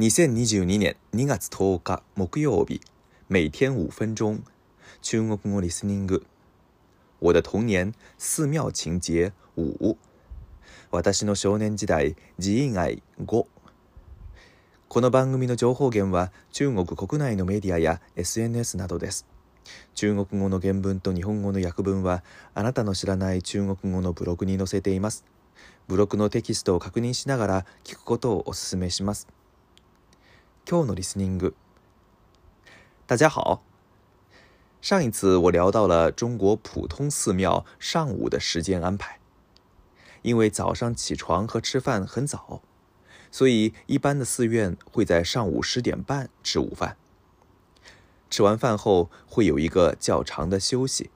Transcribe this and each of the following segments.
2022年2月10日木曜日每天5分钟中国語リスニング我的童年寺庙情节5私の少年時代寺院愛5この番組の情報源は中国国内のメディアや SNS などです中国語の原文と日本語の訳文はあなたの知らない中国語のブログに載せていますブログのテキストを確認しながら聞くことをお勧めします大家好。上一次我聊到了中国普通寺庙上午的时间安排，因为早上起床和吃饭很早，所以一般的寺院会在上午十点半吃午饭。吃完饭后会有一个较长的休息，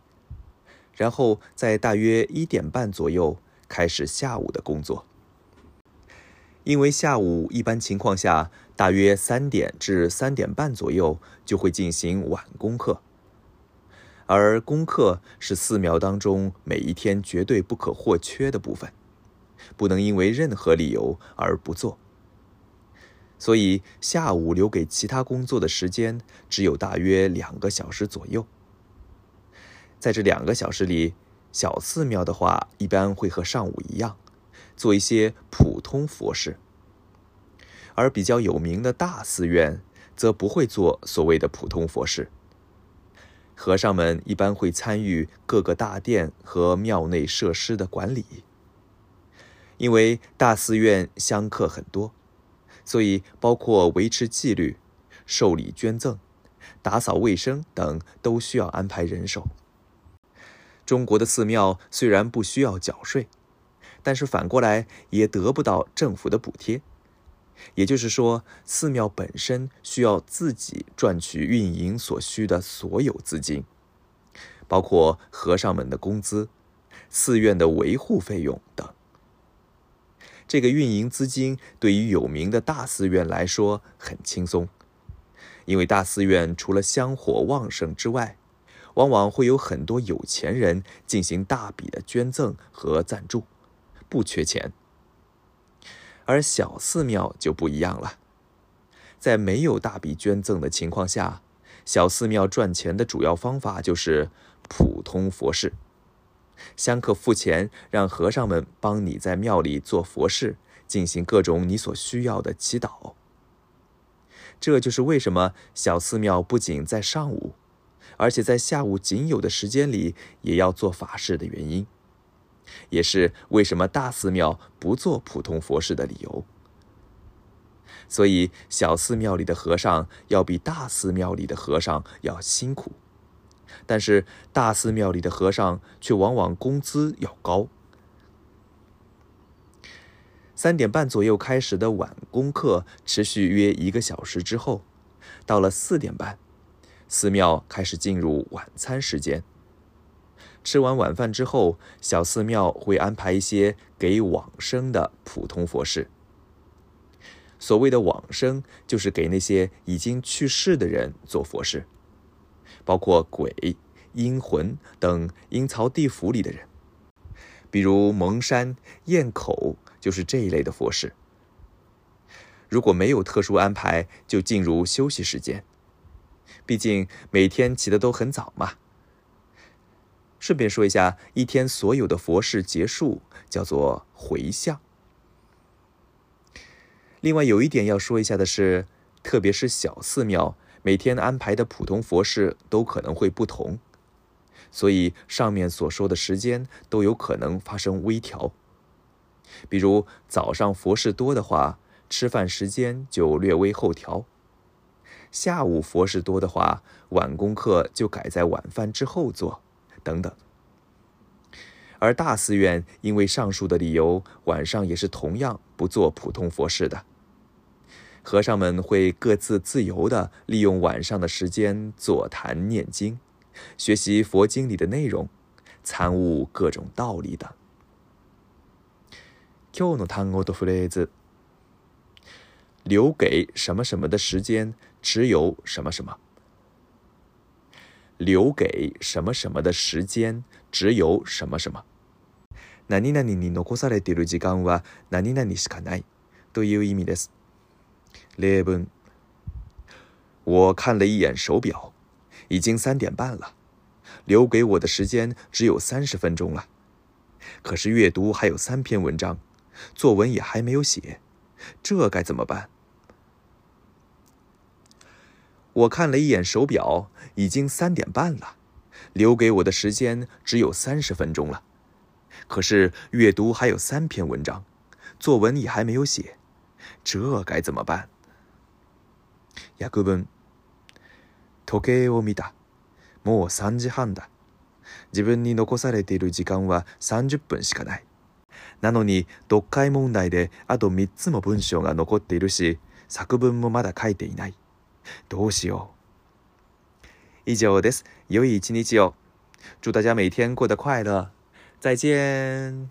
然后在大约一点半左右开始下午的工作。因为下午一般情况下，大约三点至三点半左右就会进行晚功课，而功课是寺庙当中每一天绝对不可或缺的部分，不能因为任何理由而不做。所以下午留给其他工作的时间只有大约两个小时左右，在这两个小时里，小寺庙的话一般会和上午一样。做一些普通佛事，而比较有名的大寺院则不会做所谓的普通佛事。和尚们一般会参与各个大殿和庙内设施的管理，因为大寺院香客很多，所以包括维持纪律、受理捐赠、打扫卫生等，都需要安排人手。中国的寺庙虽然不需要缴税。但是反过来也得不到政府的补贴，也就是说，寺庙本身需要自己赚取运营所需的所有资金，包括和尚们的工资、寺院的维护费用等。这个运营资金对于有名的大寺院来说很轻松，因为大寺院除了香火旺盛之外，往往会有很多有钱人进行大笔的捐赠和赞助。不缺钱，而小寺庙就不一样了。在没有大笔捐赠的情况下，小寺庙赚钱的主要方法就是普通佛事。香客付钱让和尚们帮你在庙里做佛事，进行各种你所需要的祈祷。这就是为什么小寺庙不仅在上午，而且在下午仅有的时间里也要做法事的原因。也是为什么大寺庙不做普通佛事的理由。所以，小寺庙里的和尚要比大寺庙里的和尚要辛苦，但是大寺庙里的和尚却往往工资要高。三点半左右开始的晚功课，持续约一个小时之后，到了四点半，寺庙开始进入晚餐时间。吃完晚饭之后，小寺庙会安排一些给往生的普通佛事。所谓的往生，就是给那些已经去世的人做佛事，包括鬼、阴魂等阴曹地府里的人。比如蒙山、堰口就是这一类的佛事。如果没有特殊安排，就进入休息时间。毕竟每天起得都很早嘛。顺便说一下，一天所有的佛事结束叫做回向。另外有一点要说一下的是，特别是小寺庙每天安排的普通佛事都可能会不同，所以上面所说的时间都有可能发生微调。比如早上佛事多的话，吃饭时间就略微后调；下午佛事多的话，晚功课就改在晚饭之后做。等等，而大寺院因为上述的理由，晚上也是同样不做普通佛事的。和尚们会各自自由的利用晚上的时间坐坛念经，学习佛经里的内容，参悟各种道理等。今日の単語とフレーズ。留给什么什么的时间，只有什么什么。留给什么什么的时间只有什么什么。我看了一眼手表，已经三点半了，留给我的时间只有三十分钟了。可是阅读还有三篇文章，作文也还没有写，这该怎么办？我看了一眼手表，已经三点半了，留给我的时间只有三十分钟了。可是阅读还有三篇文章，作文也还没有写，这该怎么办？雅各布，時計を見た。もう三時半だ。自分に残されている時間は三十分しかない。なのに読解問題であと三つも文章が残っているし、作文もまだ書いていない。どうしよう。以上です。良い一日を。祝大家每天过得快乐。再见。